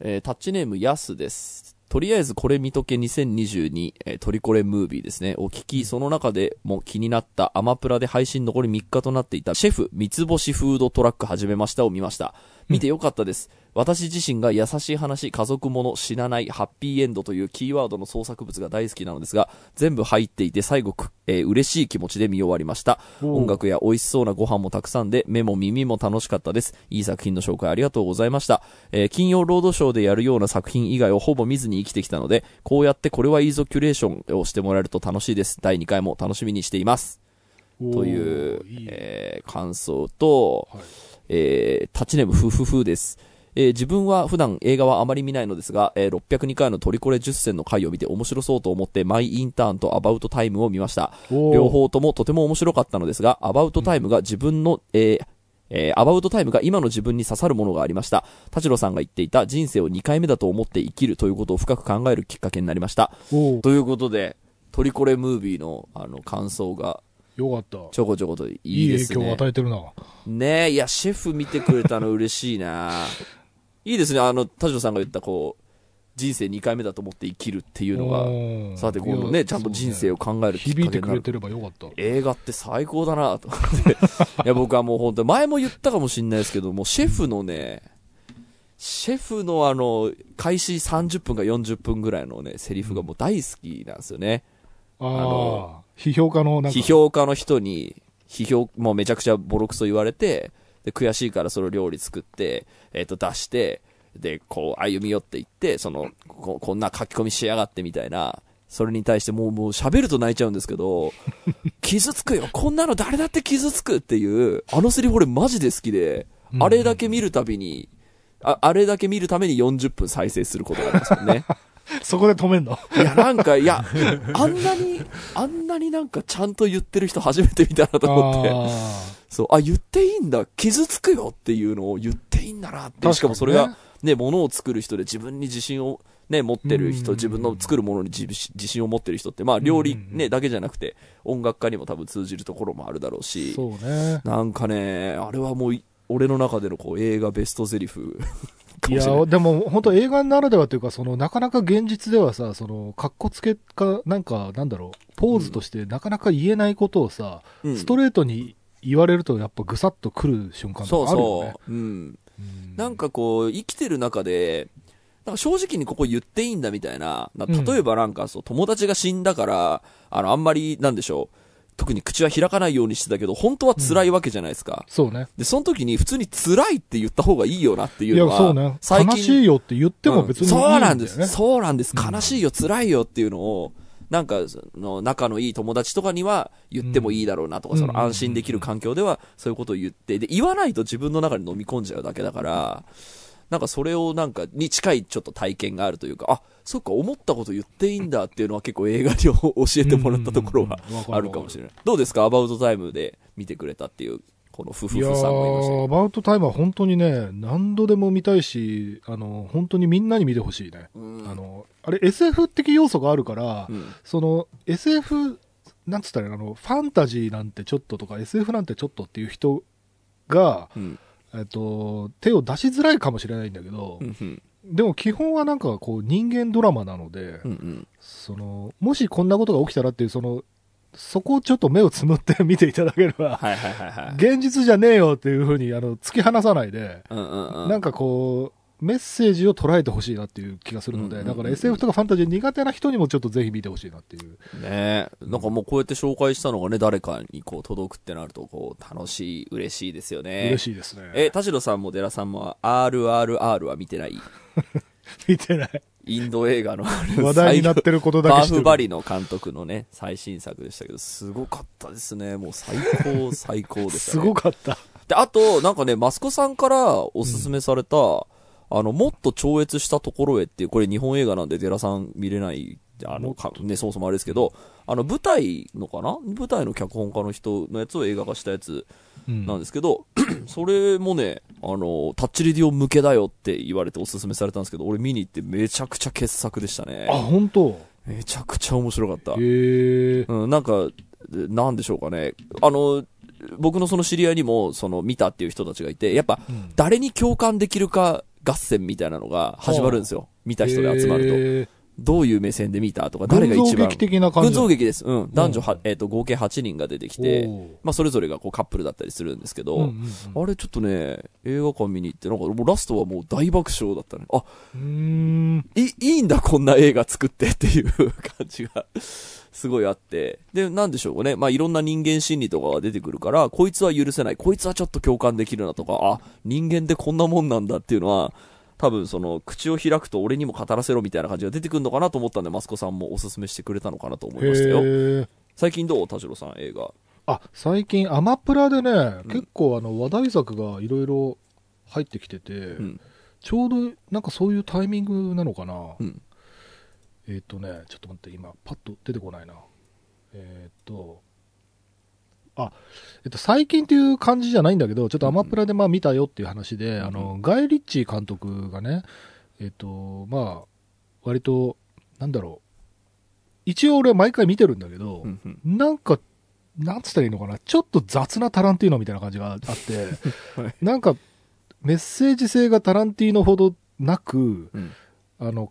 えータッチネームヤスです。とりあえずこれ見とけ2022、えートリコレムービーですね。お聞き、その中でも気になったアマプラで配信残り3日となっていたシェフ三つ星フードトラック始めましたを見ました。見てよかったです。私自身が優しい話、家族もの、死なない、ハッピーエンドというキーワードの創作物が大好きなのですが、全部入っていて最後く、えー嬉しい気持ちで見終わりました。音楽や美味しそうなご飯もたくさんで、目も耳も楽しかったです。いい作品の紹介ありがとうございました。えー金曜ロードショーでやるような作品以外をほぼ見ずに生きてきたので、こうやってこれはいいぞキュレーションをしてもらえると楽しいです。第2回も楽しみにしています。という、いいえー感想と、はいえータッチネームフフフです。えー自分は普段映画はあまり見ないのですが、えー602回のトリコレ10選の回を見て面白そうと思って、マイインターンとアバウトタイムを見ました。両方ともとても面白かったのですが、アバウトタイムが自分の、えーえーアバウトタイムが今の自分に刺さるものがありました。田代さんが言っていた人生を2回目だと思って生きるということを深く考えるきっかけになりました。ということで、トリコレムービーのあの感想がよかった。ちょこちょこといいいいですね。影響を与えてるな。ねえ、いや、シェフ見てくれたの嬉しいな いいですね、あの、田代さんが言った、こう、人生2回目だと思って生きるっていうのが、さて今度いやね、ちゃんと人生を考えるきっかけになる響いてくれて。ればよかった。映画って最高だなと思って。いや、僕はもう本当前も言ったかもしれないですけど、もうシェフのね、シェフのあの、開始30分か40分ぐらいのね、セリフがもう大好きなんですよね。あのあ、批評家のなんか。批評家の人に、批評、もうめちゃくちゃボロクソ言われて、で、悔しいからその料理作って、えっ、と、出して、で、こう、歩み寄っていって、その、ここんな書き込みしやがってみたいな、それに対してもう、もう喋ると泣いちゃうんですけど、傷つくよこんなの誰だって傷つくっていう、あのセリフ俺マジで好きで、うんあれだけ見るたびに、ああれだけ見るために40分再生することがありますよね。そこで止めんの？いや、なんか、いや、あんなに、あんなになんかちゃんと言ってる人初めて見たなと思って。あそう、あ、言っていいんだ、傷つくよっていうのを言っていいんだなって。しかもそれが、ね、物を作る人で自分に自信を、ね、持ってる人、うん。自分の作るものに自自信を持ってる人って、まあ、料理うん。ね、だけじゃなくて、音楽家にも多分通じるところもあるだろうーし、そうね。なんかね、あれはもうい、俺の中でのこう映画ベストゼリフ。かいや、でも本当映画ならではというか、その、なかなか現実ではさ、その、格好つけか、なんか、なんだろう、ポーズとしてなかなか言えないことをさ、うんストレートに言われるとやっぱぐさっとくる瞬間そうとかあるよね。そう。うん。うんなんかこう、生きてる中で、なんか正直にここ言っていいんだみたいな、なうん例えばなんかそう、友達が死んだから、あの、あんまり、なんでしょう、特に口は開かないようにしてたけど、本当は辛いわけじゃないですか。そうね。で、その時に普通に辛いって言った方がいいよなっていいうや、のは、そうね。最近悲しいよって言っても別にいいんだよね。そうなんです。そうなんです。うん悲しいよ、辛いよっていうのを、なんか、その、仲のいい友達とかには言ってもいいだろうなとか、うんその安心できる環境ではそういうことを言って、で、言わないと自分の中に飲み込んじゃうだけだから、なんかそれをなんか、に近いちょっと体験があるというか、あ、そっか、思ったこと言っていいんだっていうのは結構映画に教えてもらったところはあるかもしれない。どうですか？アバウトタイムで見てくれたっていう、この夫婦さんもいましたアバウトタイムは本当にね、何度でも見たいし、あの、本当にみんなに見てほしいね。うん。あの、あれ SF 的要素があるから、うん。その SF、なんつったらあの、ファンタジーなんてちょっととか SF なんてちょっとっていう人が、うんえっと、手を出しづらいかもしれないんだけど、うんうんでも基本はなんかこう人間ドラマなので、うんうんその、もしこんなことが起きたらっていう、その、そこをちょっと目をつむって見ていただければ、はいはいはいはい。現実じゃねえよっていうふうに、あの、突き放さないで、うんうんうん。なんかこう、メッセージを捉えてほしいなっていう気がするので、うんうんうんだから SF とかファンタジー苦手な人にもちょっとぜひ見てほしいなっていう。ねえ。なんかもうこうやって紹介したのがね、誰かにこう届くってなると、こう、楽しい、嬉しいですよね。嬉しいですね。え、田代さんも寺さんも RRR は見てない？見てない。インド映画の 話題になってることだけ。バーフバリの監督のね、最新作でしたけど、すごかったですね。もう最高、最高でしたすね。ごかった。で、あと、なんかね、マスコさんからおすすめされた、あの、もっと超越したところへっていう、これ日本映画なんで寺さん見れない、あの、かね、そもそもあれですけど、あの、舞台のかな舞台の脚本家の人のやつを映画化したやつうんなんですけど、それもね、あの、タッチレディオ向けだよって言われておすすめされたんですけど、俺見に行ってめちゃくちゃ傑作でしたねあ、。本当？めちゃくちゃ面白かった。へえ。うん、なんか、なんでしょうかね。あの、僕のその知り合いにも、その、見たっていう人たちがいて、やっぱ、うん誰に共感できるか合戦みたいなのが始まるんですよ。見た人で集まると。るどういう目線で見た？とか、と。誰が一番。群像劇的な感じ群像劇です。うん。男女は、えっ、と、合計8人が出てきて、まあ、それぞれがこうカップルだったりするんですけど、うんうんうんあれちょっとね、映画館見に行って、なんかもうラストはもう大爆笑だったね。あ、うーん。いい、いいんだ、こんな映画作ってっていう感じが、すごいあって。で、なんでしょうね。まあ、いろんな人間心理とかが出てくるから、こいつは許せない、こいつはちょっと共感できるなとか、あ、人間ってこんなもんなんだっていうのは、多分その、口を開くと俺にも語らせろみたいな感じが出てくるのかなと思ったんで、マスコさんもおすすめしてくれたのかなと思いましたよ。最近どう？田代さん、映画。あ、最近アマプラでね、ん結構あの話題作がいろいろ入ってきてて、うん。ちょうどなんかそういうタイミングなのかな。うん。えっ、とね、ちょっと待って、今、パッと出てこないな。えっ、と、あ、えっと、最近っていう感じじゃないんだけど、ちょっとアマプラでまあ見たよっていう話で、んあの、ガイ・リッチー監督がね、えっ、と、まあ、割と、なんだろう、一応俺は毎回見てるんだけど、うんうん。なんか、なんつったらいいのかな、ちょっと雑なタランティーノみたいな感じがあって、はい。なんか、メッセージ性がタランティーノほどなく、うん。あの、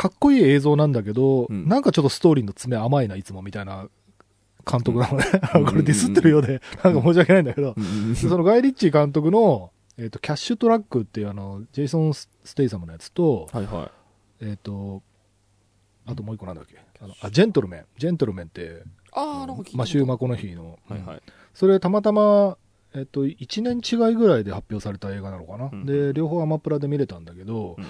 かっこいい映像なんだけど、うん。なんかちょっとストーリーの詰め甘いな、いつもみたいな監督なのね。うん。これディスってるようで、なんか申し訳ないんだけど、そのガイ・リッチー監督の、えっ、と、キャッシュトラックっていうあの、ジェイソン・ステイサムのやつと、はいはえっ、と、あともう一個なんだっけ？あのあ、ジェントルメン。ジェントルメンって、い。あー、なんマシュー・マコノヒーの、はいはい。それたまたま、えっと、1年違いぐらいで発表された映画なのかな。うん。で、両方アマプラで見れたんだけど、うん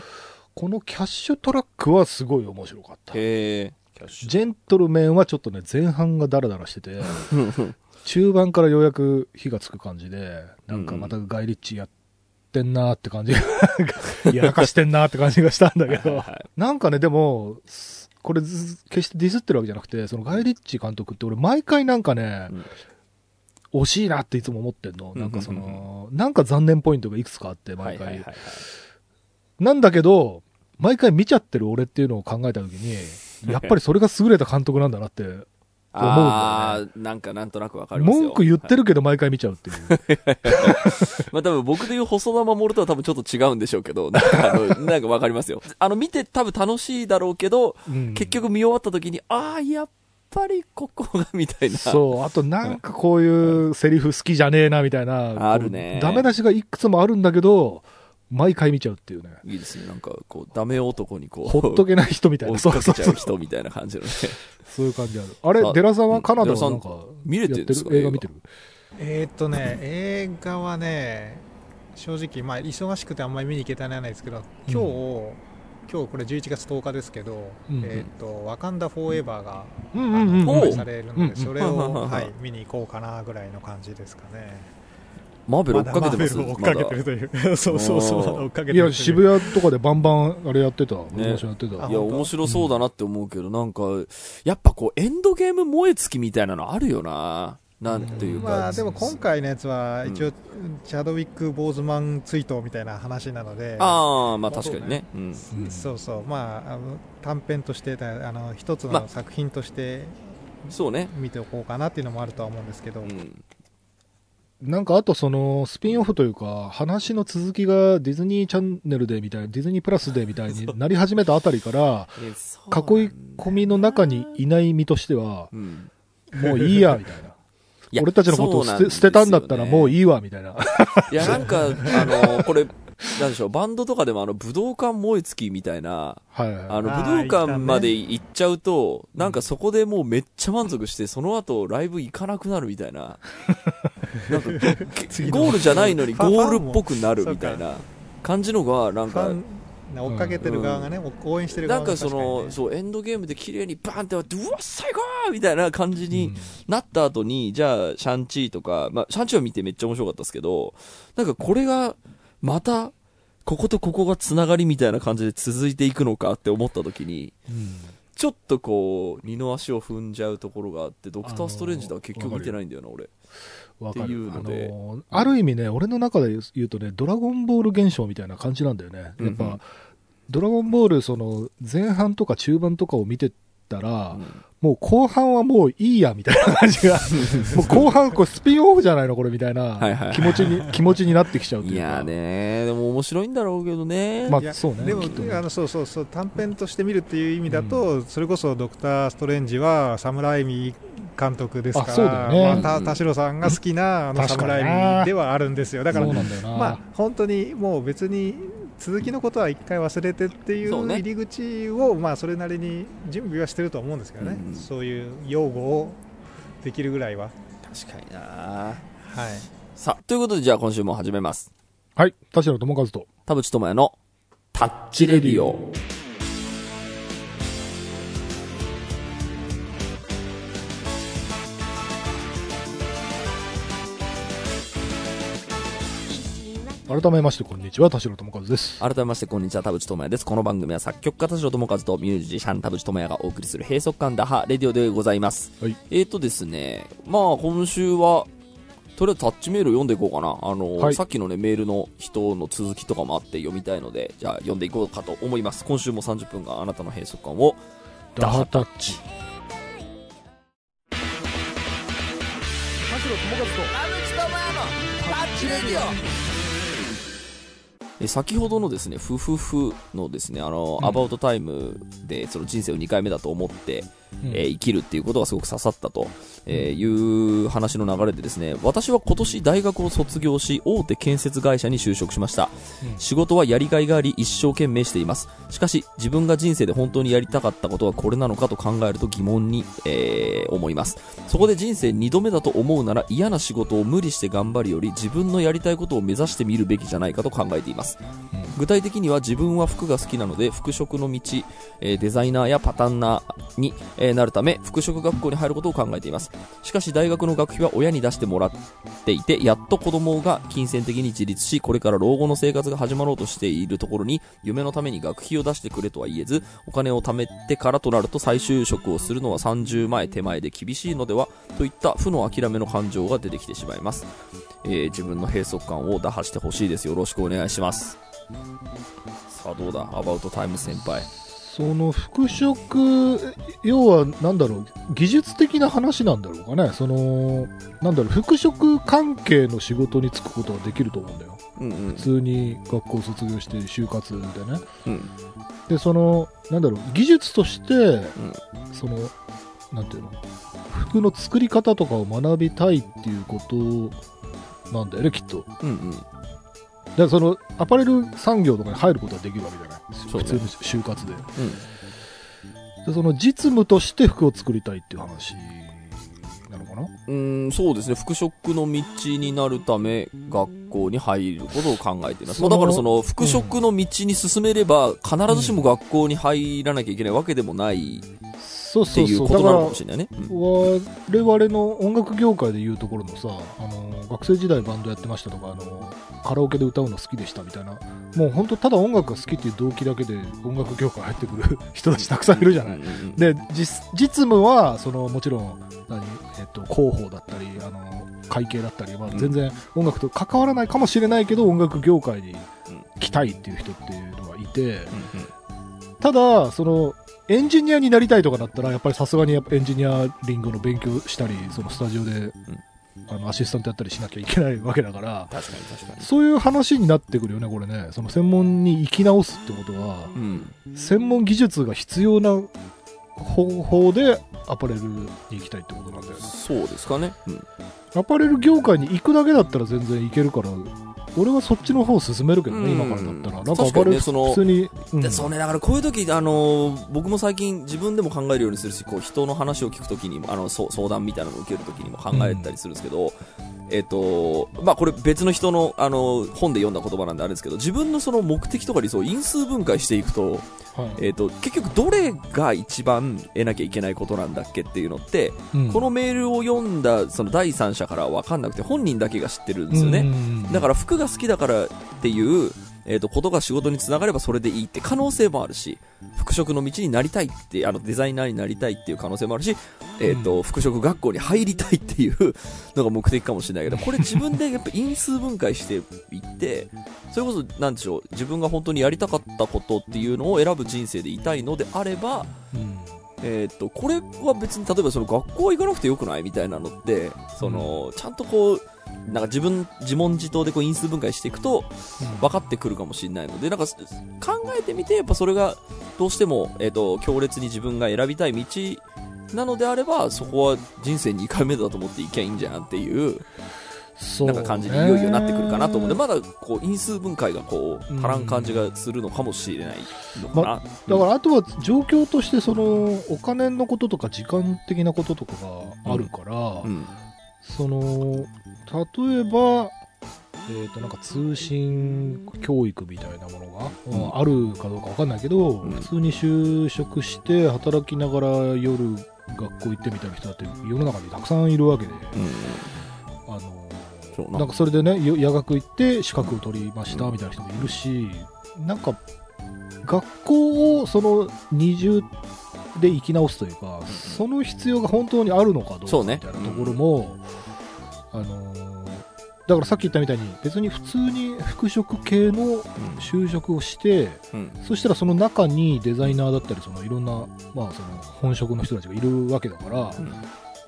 このキャッシュトラックはすごい面白かった。へ。ジェントルメンはちょっとね、前半がダラダラしてて、中盤からようやく火がつく感じで、なんかまたガイリッチやってんなーって感じが、やらかしてんなーって感じがしたんだけど、はいなんかね、でも、すこれず決してディスってるわけじゃなくて、そのガイリッチ監督って俺毎回なんかね、惜しいなっていつも思ってんの。なんかその、なんか残念ポイントがいくつかあって、毎回。はいはいはいはい。なんだけど、毎回見ちゃってる俺っていうのを考えたときに、やっぱりそれが優れた監督なんだなって、ああ、なんかなんとなくわかりますよ。文句言ってるけど毎回見ちゃうっていう。まあ多分僕で言う細田守とは多分ちょっと違うんでしょうけど、なんかあの、なんかわかりますよ。あの、見て多分楽しいだろうけど、うん結局見終わった時に、ああ、やっぱりここが、みたいな。そう、あとなんかこういうセリフ好きじゃねえなみたいな。あるねダメ出しがいくつもあるんだけど、毎回見ちゃうっていうね。いいですね。なんか、こう、ダメ男にこう、ほっとけない人みたい追な。っかけちゃうそう人みたいな感じのね。そういう感じある。あれあ、デラさんはカナダデラさんはなんか、見れてるんですかやって映画見てる？えーっとね、映画はね、正直、まあ、忙しくてあんまり見に行けたないですけど、今日、今日これ11月10日ですけど、うんえーっと、ワカンダフォーエバーが、うんうんうんお公開されるので、うんそれうんを、はい、見に行こうかなぐらいの感じですかね。マーベル追っかけてます？まだマーベルを追っかけてるという。そうそうそう、追っかけてるといや、渋谷とかでバンバンあれやってた。プロモーションやってた。いや、面白そうだなって思うけど、なんか、やっぱこう、エンドゲーム燃え尽きみたいなのあるよな。なんていうか。まあ、でも今回のやつは、うん一応、チャドウィック・ボーズマン追悼みたいな話なので、ああ、まあ確かにね。うん。うんそうそう、まあ、あの短編として、あの一つまあの作品としてそうね。見ておこうかなっていうのもあるとは思うんですけど、うん。なんかあとそのスピンオフというか話の続きがディズニーチャンネルでみたいなディズニープラスでみたいに なり始めたあたりから囲い込みの中にいない身としてはうん。もういいやみたいな。俺たちのことを捨て捨てたんだったらもういいわみたいな。いや、なんか、あの、これ、なんでしょう、バンドとかでもあの、武道館燃え尽きみたいな、はいはい。あの、武道館まで行っちゃうと、なんかそこでもうめっちゃ満足して、その後ライブ行かなくなるみたいな。なんか、ゴールじゃないのにゴールっぽくなるみたいな感じのが、なんか追っかけてる側がね、応援してるなんか側が確にその、ね。そう、エンドゲームで綺麗にバーンって割って、うわ、最高みたいな感じにうん。なった後に、じゃあ、シャンチーとか、まあ、シャンチーは見てめっちゃ面白かったですけど、なんかこれが、また、こことここがつながりみたいな感じで続いていくのかって思った時に、うん。ちょっとこう、二の足を踏んじゃうところがあって、ドクター・ストレンジでは結局見てないんだよな、俺。わかっていうるあので。のーある意味ね俺の中で言うとねドラゴンボール現象みたいな感じなんだよね。やっぱ、うん。うんドラゴンボールその前半とか中盤とかを見てったら、うん。もう後半はもういいや、みたいな感じが、もう後半、これスピンオフじゃないのこれみたいない気持ちに、気持ちになってきちゃうというか。いやねでも面白いんだろうけどね。まあそうね。でもね。あのそうそうそう短編として見るっていう意味だと、それこそドクター・ストレンジはサムライミ監督ですかあそうだよねら、まあ、た田代さんが好きなあのサ確かにムライミではあるんですよだから。まあ本当にもう別に続きのことは一回忘れてっていう入り口をまあそれなりに準備はしてると思うんですけどね、うんそういう用語をできるぐらいは。確かになはいさあ、ということでじゃあ今週も始めます。はい。田代智和と。田淵智也のタッチレディオ。改めまして、こんにちは。田代智和です。改めましてこんにちは、田淵智也です。この番組は作曲家田代智和とミュージシャン田淵智也がお送りする閉塞感打破レディオでございます。はい。えーとですね、まあ今週は、とりあえずタッチメール読んでいこうかな。あの、はいさっきのね、メールの人の続きとかもあって読みたいので、じゃあ読んでいこうかと思います。今週も30分間あなたの閉塞感をダハタッチ。え先ほどのですね、ふふふのですね、あの、うん。アバウトタイムで、その人生を2回目だと思って、うんえー生きるっていうことがすごく刺さったと、えーいう話の流れでですね、私は今年大学を卒業し、大手建設会社に就職しました。うん仕事はやりがいがあり、一生懸命しています。しかし、自分が人生で本当にやりたかったことはこれなのかと考えると疑問に、えー思います。そこで人生2度目だと思うなら嫌な仕事を無理して頑張るより自分のやりたいことを目指してみるべきじゃないかと考えています。具体的には自分は服が好きなので服飾の道、えーデザイナーやパタンナーに、えーなるため服飾学校に入ることを考えています。しかし大学の学費は親に出してもらっていてやっと子供が金銭的に自立しこれから老後の生活が始まろうとしているところに夢のために学費を出してくれとは言えずお金を貯めてからとなると再就職をするのは30前手前で厳しいのではといった負の諦めの感情が出てきてしまいます、えー自分の閉塞感を打破してほしいです。よろしくお願いします。さあどうだ？アバウトタイム先輩。その服飾、要はなんだろう、技術的な話なんだろうかね。その、なんだろう、服飾関係の仕事に就くことはできると思うんだよ。うんうん普通に学校卒業して就活でね。うんで、その、なんだろう、技術として、その、なんていうの、服の作り方とかを学びたいっていうことなんだよね、きっと。うんうんだからその、アパレル産業とかに入ることはできるわけじゃない。普通に就活で。うんでその実務として服を作りたいっていう話かな？うーん、そうですね。服飾の道になるため、学校に入ることを考えています。あだからその、服飾の道に進めれば、必ずしも学校に入らなきゃいけないわけでもないそうっていうそうそう。だからことなのかも、しれないね。うん我々の音楽業界でいうところのさ、あの、学生時代バンドやってましたとか、あの、カラオケで歌うの好きでしたみたいな、もう本当ただ音楽が好きっていう動機だけで音楽業界入ってくる人たちたくさんいるじゃない。で、実、実務は、その、もちろん、何、えっと、広報だったり、あの、会計だったり、まあうん全然音楽と関わらないかもしれないけど、音楽業界にうん来たいっていう人っていうのがいて、ただ、その、エンジニアになりたいとかだったら、やっぱりさすがにやっぱエンジニアリングの勉強したり、そのスタジオで、あのアシスタントやったりしなきゃいけないわけだから、確かに確かに。そういう話になってくるよね、これね。その専門に生き直すってことは、うん。専門技術が必要な方法でアパレルに行きたいってことなんだよね。そうですかね。うん。アパレル業界に行くだけだったら全然いけるから、俺はそっちの方を進めるけどね、うん。今からだったら。なんかア確かパレルにねその普通に、うん。でそうね、だからこういう時、あのー僕も最近自分でも考えるようにするし、こう人の話を聞くときにも、あの、そう相談みたいなのを受けるときにも考えたりするんですけど、えっ、と、まあこれ別の人の、あの本で読んだ言葉なんであれですけど、自分のその目的とか理想を因数分解していくと、はい。えっ、と、結局どれが一番得なきゃいけないことなんだっけっていうのって、うん。このメールを読んだその第三者からは分かんなくて本人だけが知ってるんですよね。うんだから服が好きだからっていう、えー、とことが仕事につながればそれでいいって可能性もあるし服飾の道になりたいってあのデザイナーになりたいっていう可能性もあるし、えーと服飾学校に入りたいっていう のが目的かもしれないけどこれ自分でやっぱ因数分解していってそれこそなんでしょう自分が本当にやりたかったことっていうのを選ぶ人生でいたいのであればうん。えーっと、これは別に、例えばその学校行かなくてよくないみたいなのって、その、ちゃんとこう、なんか自分、自問自答でこう因数分解していくと、分かってくるかもしれないので、なんか、考えてみて、やっぱそれが、どうしても、えーっと、強烈に自分が選びたい道なのであれば、そこは人生2回目だと思っていきゃいいんじゃんっていう、なんか感じにいよいよなってくるかなと思う。んで、まだこう因数分解がこううん。足らん感じがするのかもしれないのかな。だからあとは状況としてそのお金のこととか時間的なこととかがあるから、うん、その例えば、えー、となんか通信教育みたいなものが、うん。あるかどうかわかんないけど、うん。普通に就職して働きながら夜学校行ってみたいな人だって世の中にたくさんいるわけで、うん、あのな。んかそれでねよ夜学行って資格を取りましたみたいな人もいるし、なんか学校をその二重で生き直すというか、その必要が本当にあるのかどうかみたいなところも、あのーだからさっき言ったみたいに別に普通に服飾系の就職をして、うん、そしたらその中にデザイナーだったりそのいろんな、まあ、その本職の人たちがいるわけだから、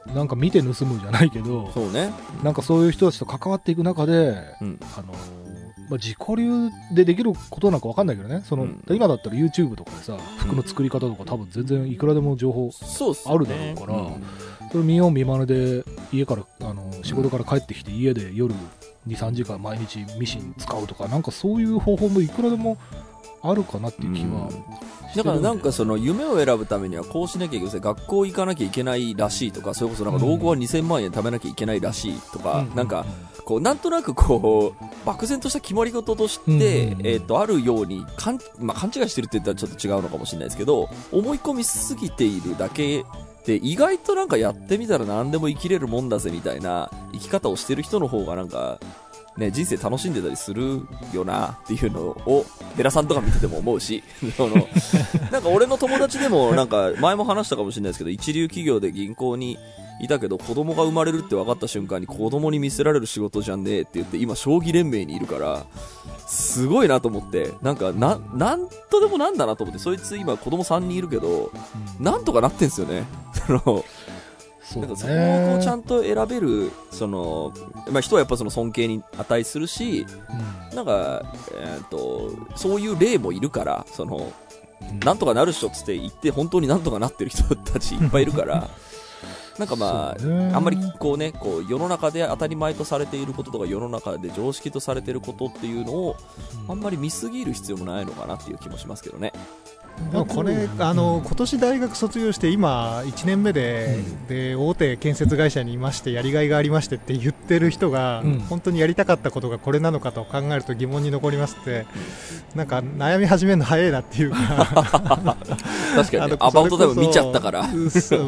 うん、なんか見て盗むじゃないけど、そうね。なんかそういう人たちと関わっていく中で、うん、あのーまあ、自己流でできることなんかわかんないけどね、その、うん。今だったら YouTube とかでさ、服の作り方とか多分全然いくらでも情報、あるだろうからうんそれ見よう見まねで家から、あのー仕事から帰ってきて家で夜2、3時間毎日ミシン使うとか、なんかそういう方法もいくらでもあるかなっていう気はだからなんかその夢を選ぶためにはこうしなきゃいけない学校行かなきゃいけないらしいとかそれこそなんか老後は2000万円貯めなきゃいけないらしいとか、うんなんかこうなんとなくこう漠然とした決まり事として、うん。えっとあるようにかん、まあ、勘違いしてるって言ったらちょっと違うのかもしれないですけど思い込みすぎているだけで意外となんかやってみたら何でも生きれるもんだぜみたいな生き方をしてる人の方がなんかね、人生楽しんでたりするよなっていうのを、寺さんとか見てても思うし、その、なんか俺の友達でも、なんか前も話したかもしれないですけど、一流企業で銀行にいたけど、子供が生まれるって分かった瞬間に子供に見せられる仕事じゃねえって言って、今将棋連盟にいるから、すごいなと思って、なんか、な、なんとでもなんだなと思って、そいつ今子供3人いるけど、うん。なんとかなってんすよね。なんかそこをちゃんと選べる、その、まあ人はやっぱその尊敬に値するし、うん。なんか、えーっと、そういう例もいるから、その、うん。なんとかなる人っつって言って、本当になんとかなってる人たちいっぱいいるから、なんかまあ、あんまりこうね、こう世の中で当たり前とされていることとか世の中で常識とされていることっていうのをあんまり見すぎる必要もないのかなっていう気もしますけどね。でもこれ、あの今年大学卒業して今1年目で,、で大手建設会社にいましてやりがいがありましてって言ってる人が、うん。本当にやりたかったことがこれなのかと考えると疑問に残りますってなんか悩み始めるの早いなっていうか。確かに、ね。あの、アバウトタイムそれこそ見ちゃったから。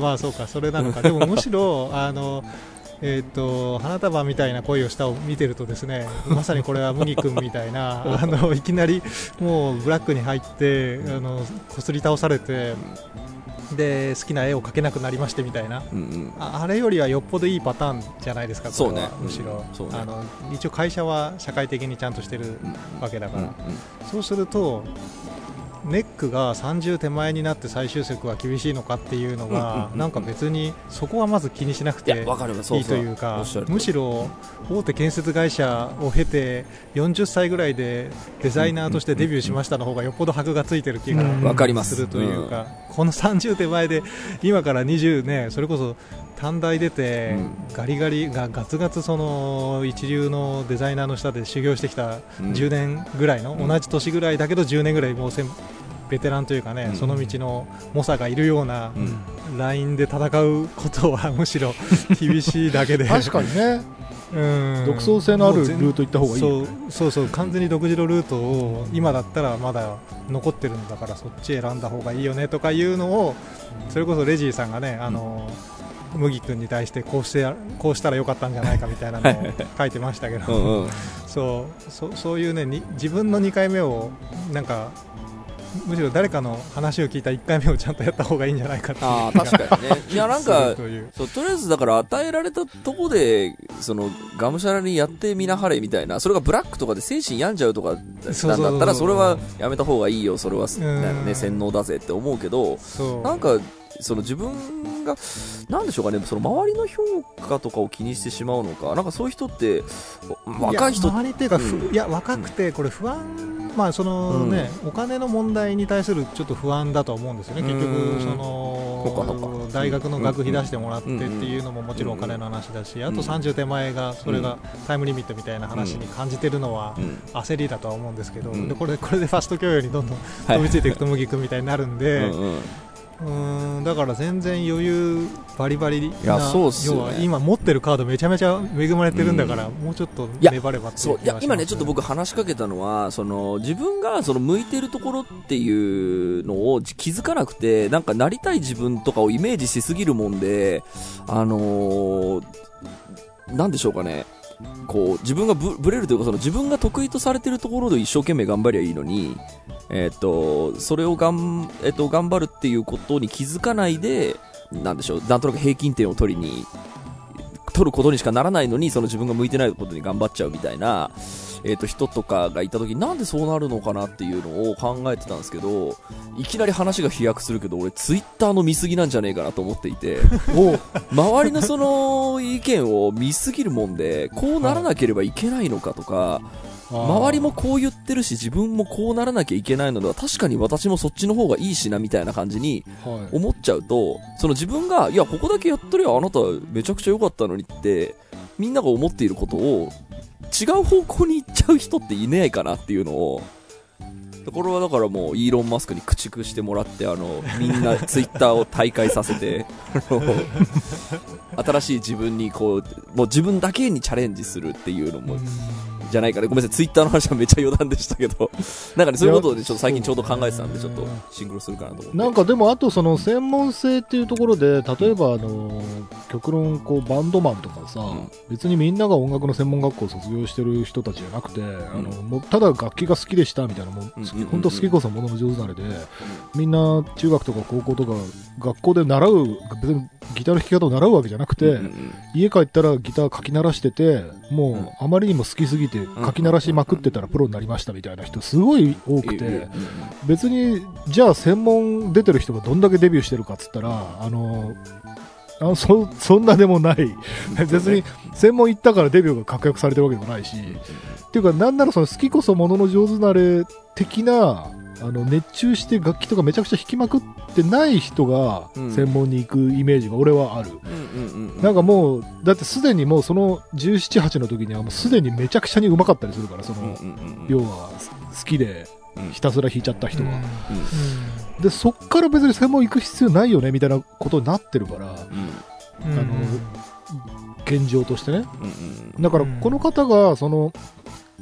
まあそうかそれなのか。でもむしろあのえー、と花束みたいな恋をしたを見てるとですねまさにこれは麦君みたいな あのいきなりもうブラックに入ってあのこすり倒されてで好きな絵を描けなくなりましてみたいな。うんうん。ああれよりはよっぽどいいパターンじゃないですかそうね。むしろ、うんそうね。あの一応会社は社会的にちゃんとしてるうんわけだから、うんうん。そうするとネックが30手前になって再就職は厳しいのかっていうのがうんなんか別にそこはまず気にしなくていい。というかむしろ大手建設会社を経て40歳ぐらいでデザイナーとしてデビューしましたの方がよっぽど箔がついてる気がす。するというか、この30手前で今から20ねそれこそ短大出て、うガリガリがガツガツその一流のデザイナーの下で修行してきたうん。10年ぐらいの、うん。同じ年ぐらいだけど10年ぐらいもうせんベテランというかね、うん。その道の猛者がいるようなうん。ラインで戦うことはむしろ 厳しいだけで。確かにね、うん。独創性のあるルート行った方がいいよそうね。そうそう完全に独自のルートを今だったらまだ残ってるんだからそっち選んだ方がいいよねとかいうのをそれこそレジーさんがねあの、麦君に対してこうしてこうしたらよかったんじゃないかみたいなのを書いてましたけど、うんうん。そうそそういうねに自分の2回目をなんかむしろ誰かの話を聞いた1回目をちゃんとやった方がいいんじゃないかっていうああ、確かにね。いや、なんすかそう、とりあえずだから与えられたとこで、その、がむしゃらにやってみなはれみたいな、それがブラックとかで精神病んじゃうとかなんだったら、それはやめた方がいいよ、それは、ね、洗脳だぜって思うけど、なんか、その自分が、なんでしょうかね、その周りの評価とかを気にしてしまうのか、なんかそういう人って、若い人や周りっていうか、ふうん。いや若くてこれ不安まあそのね、お金の問題に対するちょっと不安だと思うんですよね、結うん。局その大学の学費出してもらってっうんていうのももちろんお金の話だし、んあと30手前がそれがタイムリミットみたいな話に感じてるのはうん。焦りだとは思うんですけど、うん。でこれこれでファスト教養にどんどんはい。飛びついていくと麦君みたいになるんで、うんうんうーんだから全然余裕バリバリないやそうっす要は今持ってるカードめちゃめちゃ恵まれてるんだから、もうちょっと粘ればっていそういう気がしますや今ね、ちょっと僕話しかけたのはその自分がその向いてるところっていうのを気づかなくてなんかなりたい自分とかをイメージしすぎるもんで、あのーなんでしょうかね。こう自分がぶぶれるというかその自分が得意とされてるところで一生懸命頑張りゃいいのに、えっとそれをがん、えっと頑張るっていうことに気づかないでなんでしょうなんとなく平均点を取りに取ることにしかならないのにその自分が向いてないことに頑張っちゃうみたいな、えっと人とかがいた時なんでそうなるのかなっていうのを考えてたんですけどいきなり話が飛躍するけど俺ツイッターの見過ぎなんじゃねえかなと思っていて お周りのその意見を見すぎるもんでこうならなければいけないのかとか、周りもこう言ってるし自分もこうならなきゃいけないのでは確かに私もそっちの方がいいしなみたいな感じにはい。思っちゃうとその自分がいやここだけやっとりゃあなためちゃくちゃ良かったのにってみんなが思っていることを違う方向に行っちゃう人っていないかなっていうのをこれはだからもうイーロン・マスクに駆逐してもらってあのみんな ツイッターを大会させて新しい自分にこうもう自分だけにチャレンジするっていうのもじゃないかなごめんなさい。ツイッターの話はめっちゃ余談でしたけど。なんかねそういうことをねちょっと最近ちょうど考えてたんでちょっとシンクロするかなと思って。なんかでもあとその専門性っていうところで例えばあの極論こうバンドマンとかさ、ん。別にみんなが音楽の専門学校を卒業してる人たちじゃなくて、あのもうただ楽器が好きでしたみたいなもううんうん。うんうん本当好きこそものの上手なれで、みんな中学とか高校とか学校で習う別にギターの弾き方を習うわけじゃなくて、うんうん家帰ったらギター書き鳴らしててもうあまりにも好きすぎて書き鳴らしまくってたらプロになりましたみたいな人すごい多くて。別にじゃあ専門出てる人がどんだけデビューしてるかっつったらあのあのそそんなでもない。別に専門行ったからデビューが確約されてるわけでもないし。っていうかなんならその好きこそものの上手なれ的なあの熱中して楽器とかめちゃくちゃ弾きまくってない人がうん。専門に行くイメージが俺はある、なんかもうだってすでにもうその17、8の時にはもうすでにめちゃくちゃにうまかったりするからその、うんうんうん要は好きでうん。ひたすら弾いちゃった人が、うんでそっから別に専門行く必要ないよねみたいなことになってるからあの現状としてね。うんうん。だからこの方がその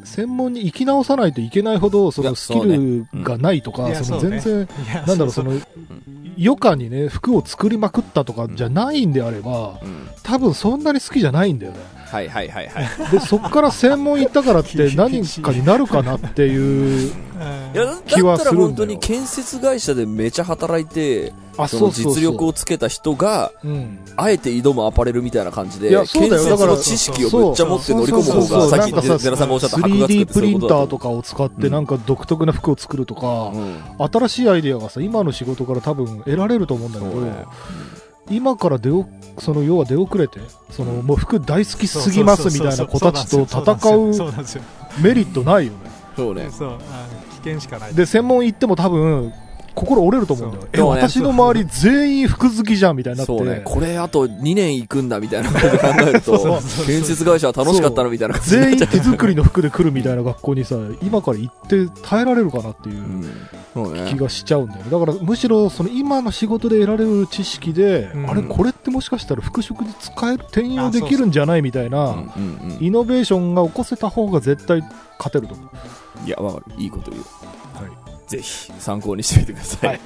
専門に行き直さないといけないほどそのスキルがないとか、その全然、なんだろうその余暇にね服を作りまくったとかじゃないんであればうん。多分そんなに好きじゃないんだよね。はいはいはいはい。でそっから専門行ったからって 何かになるかなっていう気はだったらするんだよ。本当に建設会社でめちゃ働いてあその実力をつけた人がうん。あえて挑むアパレルみたいな感じでいやそうだよ。建設の知識をぶっちゃ持って乗り込む方がさっきゼラさんがおっしゃった箔がつくっ 3D てプリンターとかを使ってうんなんか独特な服を作るとか、うん。新しいアイデアがさ今の仕事から多分得られると思うんだけど、ね。今から出おその要は出遅れてそのもう服大好きすぎますみたいな子たちと戦そうメリットないよね。そうね。そう。あ危険しかない。で専門行っても多分心折れると思うんだよね。私の周り全員服好きじゃんみたいになって。そうね。これあと2年行くんだみたいなことで考えると そう建設会社は楽しかったのみたいな全員手作りの服で来るみたいな学校にさ今から行って耐えられるかなっていう気がしちゃうんだよね。だからむしろその今の仕事で得られる知識で、うん。あれこれってもしかしたら服飾で使える転用できるんじゃないみたいなイノベーションが起こせた方が絶対勝てると思う、いやわかる。いいこと言う。はい、ぜひ参考にしてみてください。はい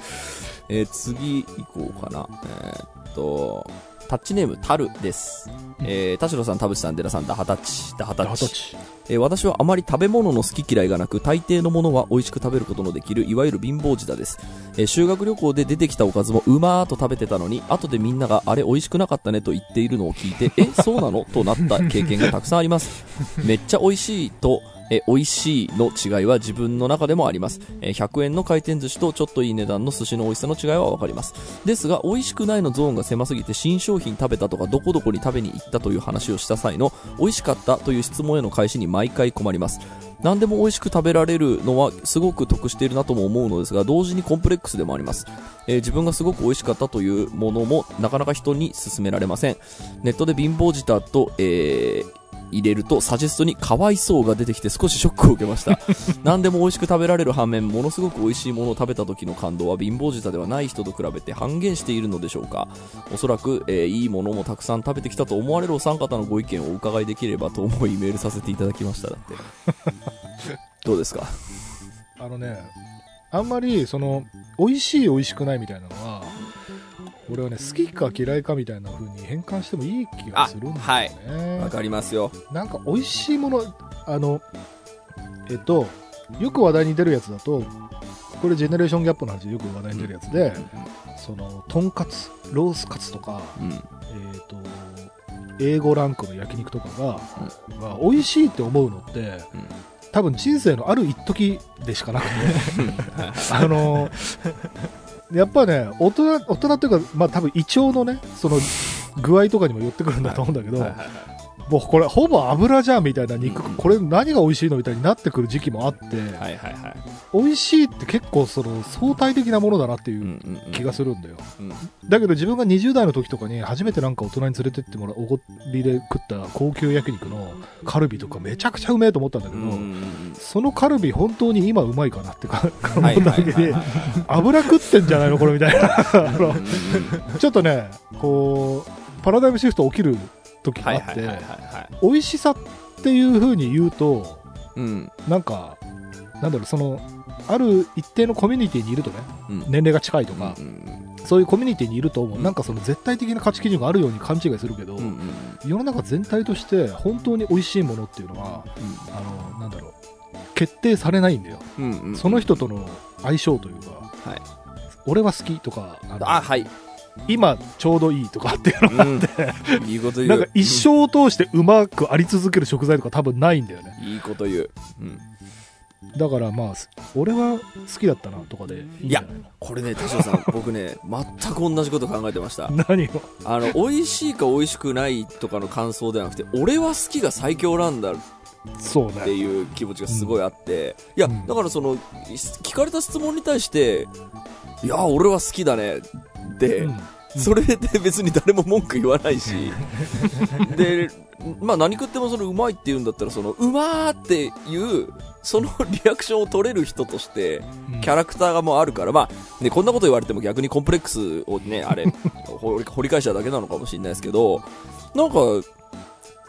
えー次行こうかな。えーっと、タッチネームタルです。えー、田代さん、田淵さん、デラさん、ダハタッチ、ダハタッチ。えー私はあまり食べ物の好き嫌いがなく、大抵のものは美味しく食べることのできる、いわゆる貧乏舌です。えー修学旅行で出てきたおかずもうまーと食べてたのに、後でみんながあれ美味しくなかったねと言っているのを聞いて、え、そうなの？となった経験がたくさんあります。めっちゃ美味しいとえ美味しいの違いは自分の中でもあります。え100円の回転寿司とちょっといい値段の寿司の美味しさの違いはわかります。ですが、美味しくないのゾーンが狭すぎて新商品食べたとかどこどこに食べに行ったという話をした際の美味しかったという質問への返しに毎回困ります。何でも美味しく食べられるのはすごく得しているなとも思うのですが、同時にコンプレックスでもあります。えー自分がすごく美味しかったというものもなかなか人に勧められません。ネットで貧乏舌と、えー入れるとサジェストにかわいそうが出てきて少しショックを受けました 何でも美味しく食べられる反面ものすごく美味しいものを食べた時の感動は貧乏舌ではない人と比べて半減しているのでしょうかおそらく、えーいいものもたくさん食べてきたと思われるお三方のご意見をお伺いできればと思いメールさせていただきましただって どうですか？あのね、あんまり、その、美味しい美味しくないみたいなのは、俺はね、好きか嫌いかみたいな風に変換してもいい気がするんだよね。わかりますよ。なんか美味しいもの、あの、えっと、よく話題に出るやつだと、これジェネレーションギャップの話でよく話題に出るやつで、その、とんかつ、ロースカツとか、うん。えっと、A5 ランクの焼肉とかが、が美味しいって思うのって、多分人生のある一時でしかなくて、あの、やっぱね、大人、大人っていうか、まあ多分胃腸のね、その、具合とかにも寄ってくるんだと思うんだけど、はいはいはいもうこれほぼ油じゃんみたいな肉、うんこれ何が美味しいのみたいになってくる時期もあって、はいはいはい。美味しいって結構その相対的なものだなっていううんうんうん。気がするんだよ。うん。だけど自分が20代の時とかに初めてなんか大人に連れてってもらう、おごりで食った高級焼肉のカルビとかめちゃくちゃうめえと思ったんだけど、うんうんうんそのカルビ本当に今うまいかなってか思はいっただけで油食ってんじゃないのこれみたいな。ちょっとね、こう、パラダイムシフト起きる時があって美味しさっていう風に言うと、うん。なんか、なんだろう、その、ある一定のコミュニティにいるとね、うん。年齢が近いとかう、んそういうコミュニティにいると、う。ん。なんかその絶対的な価値基準があるように勘違いするけど、うん世の中全体として本当に美味しいものっていうのは、あの、なんだろう、決定されないんだよ。うんうんうん。その人との相性というか、はい。俺は好きとか、あはい今ちょうどいいとかっていうのが、うん。いいこと言う。なんか一生を通してうまくあり続ける食材とか多分ないんだよね。いいこと言う、うん、だからまあ、す俺は好きだったなとかでいいんじゃないこれね田代さん 僕ね全く同じこと考えてました。の何を？あの美味しいか美味しくないとかの感想ではなくて俺は好きが最強なんだ。っそうね。ていう気持ちがすごいあって、いやうんだからその聞かれた質問に対していや俺は好きだねで、うんそれで別に誰も文句言わないし、で、まあ何食ってもそのうまいって言うんだったら、そのうまーっていう、そのリアクションを取れる人として、キャラクターがもうあるから、まあ、ね、こんなこと言われても逆にコンプレックスをね、あれ、掘り掘り返しただけなのかもしれないですけど、なんか、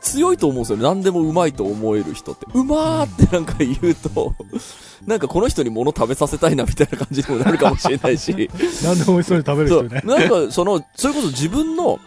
強いと思うんですよね。何でもうまいと思える人って。うまーってなんか言うと、なんかこの人に物食べさせたいなみたいな感じにもなるかもしれないし。何でも美味しそうに食べる人ね。なんかそのそれこそ自分の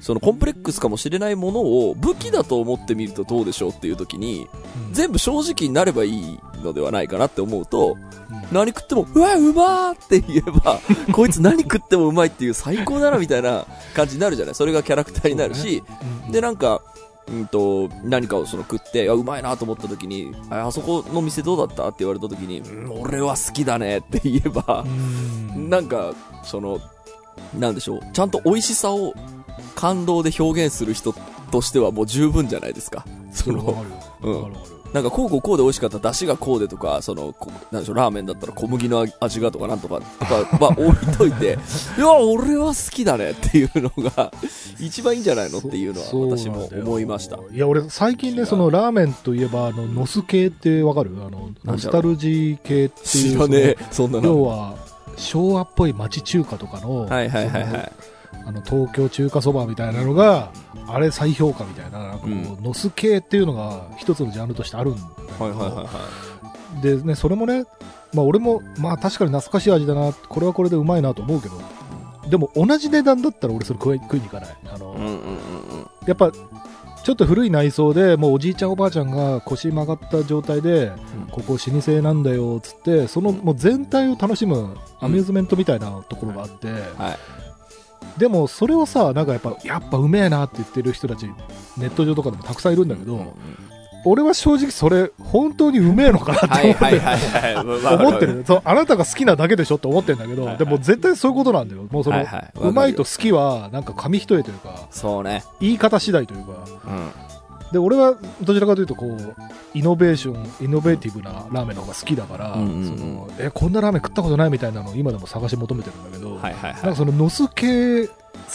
そのコンプレックスかもしれないものを武器だと思ってみるとどうでしょうっていう時にうん全部正直になればいいのではないかなって思うとうん何食ってもうわうまーって言えば こいつ何食ってもうまいっていう最高だなみたいな感じになるじゃないそれがキャラクターになるし、うんでなんかうんと何かをその食ってあうまいなと思った時にああそこの店どうだったって言われた時に、うん、俺は好きだねって言えば、うんなんか、その、なんでしょう、ちゃんと美味しさを感動で表現する人としてはもう十分じゃないですか。その。うんなんかこうこうこうで美味しかった、出汁がこうでとか、その、こなんでしょう、ラーメンだったら小麦の味がとかなんとか、とか、まあ 置いといて、いや、俺は好きだねっていうのが、一番いいんじゃないのっていうのは私も思いました。いや、俺、最近ね、そのラーメンといえば、あの、ノス系ってわかる？あの、ノスタルジー系っていう。知らねえ、そんなその要の。は、昭和っぽい町中華とかの、はいはいはいはい。あの東京中華そばみたいなのが、あれ再評価みたいな、なんかこう、うん。ノス系っていうのが一つのジャンルとしてあるんでね、それもね、まあ俺も、まあ確かに懐かしい味だな、これはこれでうまいなと思うけど、でも同じ値段だったら俺それ食い食いに行かない。やっぱ、ちょっと古い内装で、もうおじいちゃんおばあちゃんが腰曲がった状態で、ここ老舗なんだよ、つって、そのもう全体を楽しむアミューズメントみたいなところがあって、はい。でもそれをさ、なんかやっぱ、やっぱうめえなって言ってる人たち、ネット上とかでもたくさんいるんだけど、俺は正直それ、本当にうめえのかなってはい思ってる。そう、あなたが好きなだけでしょって思ってんだけど、はいはいでも絶対そういうことなんだよ。もうその、はいはいうまいと好きは、なんか紙一重というか、そうね。言い方次第というか、うん。で、俺はどちらかというと、こう、イノベーション、イノベーティブなラーメンの方が好きだから、うんうんうんそのえ、こんなラーメン食ったことないみたいなのを今でも探し求めてるんだけど、はいはいはなんかそのノス系好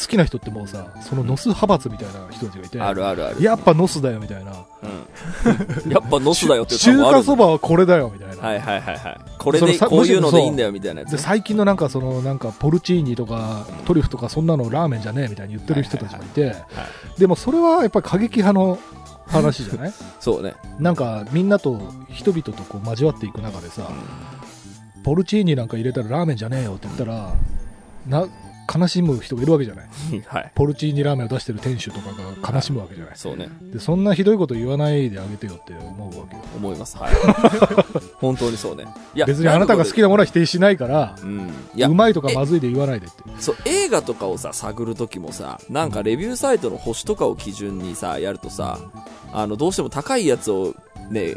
きな人ってもうさ、そのノス派閥みたいな人たちがいて、い。あるあるある。やっぱノスだよみたいな。うん。やっぱノスだよって 中華そばはこれだよみたいな。はいはいはいはい。これで、こういうのでいいんだよみたいなやでつ。最近のなんかそのなんかポルチーニとかトリュフとかそんなのラーメンじゃねえみたいに言ってる人たちがいて、でもそれはやっぱり過激派の話じゃない？そうね。なんかみんなと人々とこう交わっていく中でさ、ポルチーニなんか入れたらラーメンじゃねえよって言ったらな悲しむ人がいるわけじゃない はい。ポルチーニラーメンを出してる店主とかが悲しむわけじゃないそうね。でそんなひどいこと言わないであげてよって思うわけよ思います。はい。本当にそうね。いや別にあなたが好きなものは否定しないからうん。いやう、まいとかまずいで言わないでってそう、映画とかをさ、探るときもさ、なんかレビューサイトの星とかを基準にさ、やるとさ、あの、どうしても高いやつをね、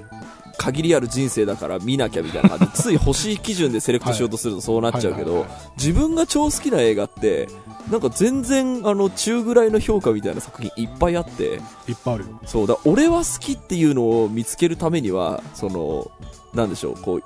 限りある人生だから見なきゃみたいな感じ。で、つい星基準でセレクトしようとするとそうなっちゃうけど自分が超好きな映画って、なんか全然、あの、中ぐらいの評価みたいな作品いっぱいあって、いっぱいあるよ。そうだ、俺は好きっていうのを見つけるためには、その、なんでしょう、こう、い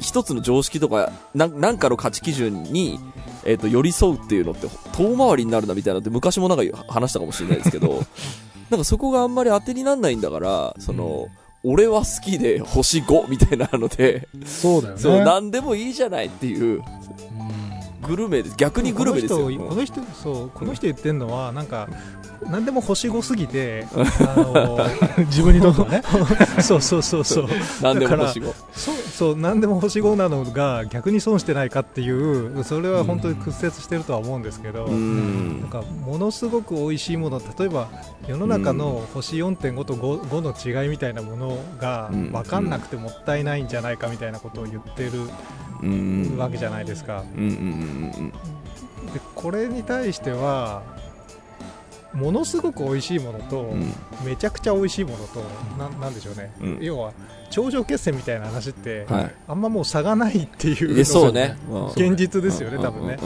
一つの常識とか、なんなんかの価値基準に、えっ、と、寄り添うっていうのって、遠回りになるなみたいなのって昔もなんか話したかもしれないですけど、なんかそこがあんまり当てになんないんだから、その、俺は好きで星5みたいなので、そうだよね。そう、なんでもいいじゃないっていう、うんグルメです。逆にグルメですよ。この人この人そうこの人言ってるのはなんか何でも星5すぎて あ自分にとってはねの そうそうそうそうなんでも星5。そうそう何でも星5なのが逆に損してないかっていうそれは本当に屈折してるとは思うんですけど、うなんん。かものすごく美味しいもの例えば世の中の星4.5と 5, 5の違いみたいなものがうん分かんなくてもったいないんじゃないかみたいなことを言ってるうん。わけじゃないですか。でこれに対してはものすごく美味しいものと、うん。めちゃくちゃ美味しいものとななんでしょうね、うん要は頂上決戦みたいな話って、はい。あんまもう差がないっていうのがそうね。現実ですよね、うん多分ね。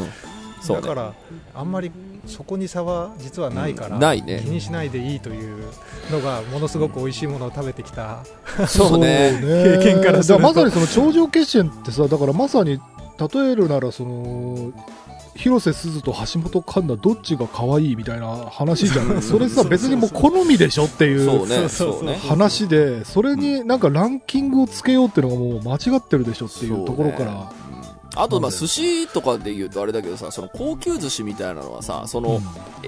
だからあんまりそこに差は実はないから、うんないね。気にしないでいいというのがものすごく美味しいものを食べてきた、そうね。経験からすると。だまさにその頂上決戦ってさだからまさに例えるならその広瀬すずと橋本環奈どっちが可愛いみたいな話じゃないそれさ別にもう好みでしょっていそう。話でそれになんかランキングをつけようっていうのがもう間違ってるでしょっていうところから、あと、まあ、寿司とかで言うとあれだけどさ、その高級寿司みたいなのはさ、そうん。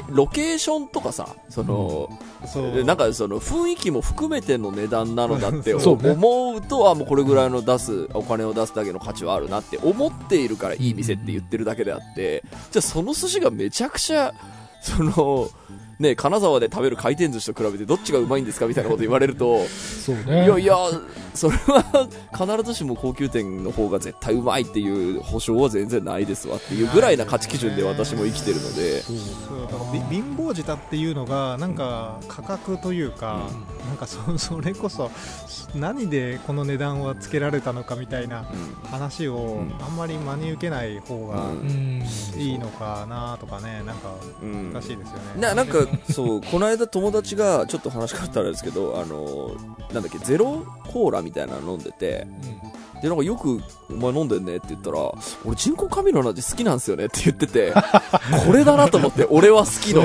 ロケーションとかさ、その、そう。なんかその雰囲気も含めての値段なのだって思うと、あ、もうこれぐらいの出す、お金を出すだけの価値はあるなって思っているからいい店って言ってるだけであって、じゃあその寿司がめちゃくちゃ、その、ね、金沢で食べる回転寿司と比べてどっちがうまいんですかみたいなこと言われると、そうね。いやいや、それは必ずしも高級店の方が絶対うまいっていう保証は全然ないですわっていうぐらいな価値基準で私も生きてるので、貧乏舌っていうのがなんか価格というか、なんかそ それこそ何でこの値段はつけられたのかみたいな話をん。あんまり真に受けない方がうんうん。いいのかなとかねなんかうん。難しいですよね。ななんかそうこの間友達がちょっと話変わったらあれですけどあのなんだっけゼロコーラみたいなの飲んでてでなんかよくお前飲んでんねって言ったら俺人工甘味料の味好きなんですよねって言っててこれだなと思って俺は好きの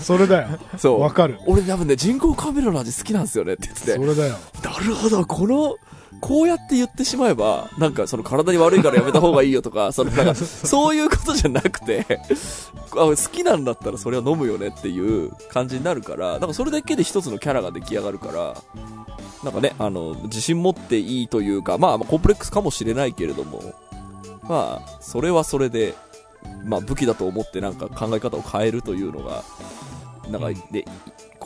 それだよ。そう。わかる。俺多分ね人工甘味料の味好きなんですよねって言ってて。それだよ。なるほど、この、こうやって言ってしまえば、なんかその体に悪いからやめた方がいいよとか、そのなんか、そういうことじゃなくて、あ好きなんだったらそれは飲むよねっていう感じになるから、なんかそれだけで一つのキャラが出来上がるから、なんかね、あの、自信持っていいというか、まあ、まあコンプレックスかもしれないけれども、まあ、それはそれで、まあ武器だと思ってなんか考え方を変えるというのが、なんかで、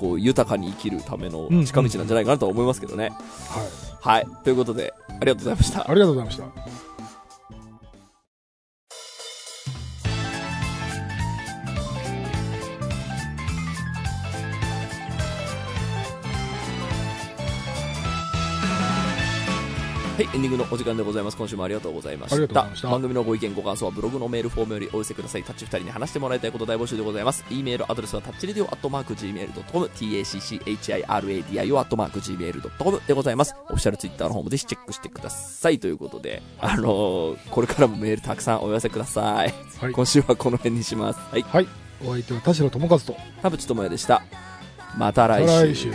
こう豊かに生きるための近道なんじゃないかなとは思いますけどね。はいはい。ということで、ありがとうございました。ありがとうございましたはい、エンディングのお時間でございます。今週もありがとうございました。した番組のご意見、ご感想はブログのメールフォームよりお寄せください。タッチ2人に話してもらいたいこと大募集でございます。e メールアドレスはタッチレディオアットマーク Gmail.com、tacchiradio アットマーク Gmail.com でございます。オフィシャルツイッターの方もぜひチェックしてください。ということで、あのー、これからもメールたくさんお寄せください。はい今週はこの辺にします。はい。はい。お相手は田代智和と、田淵智也でした。また来週。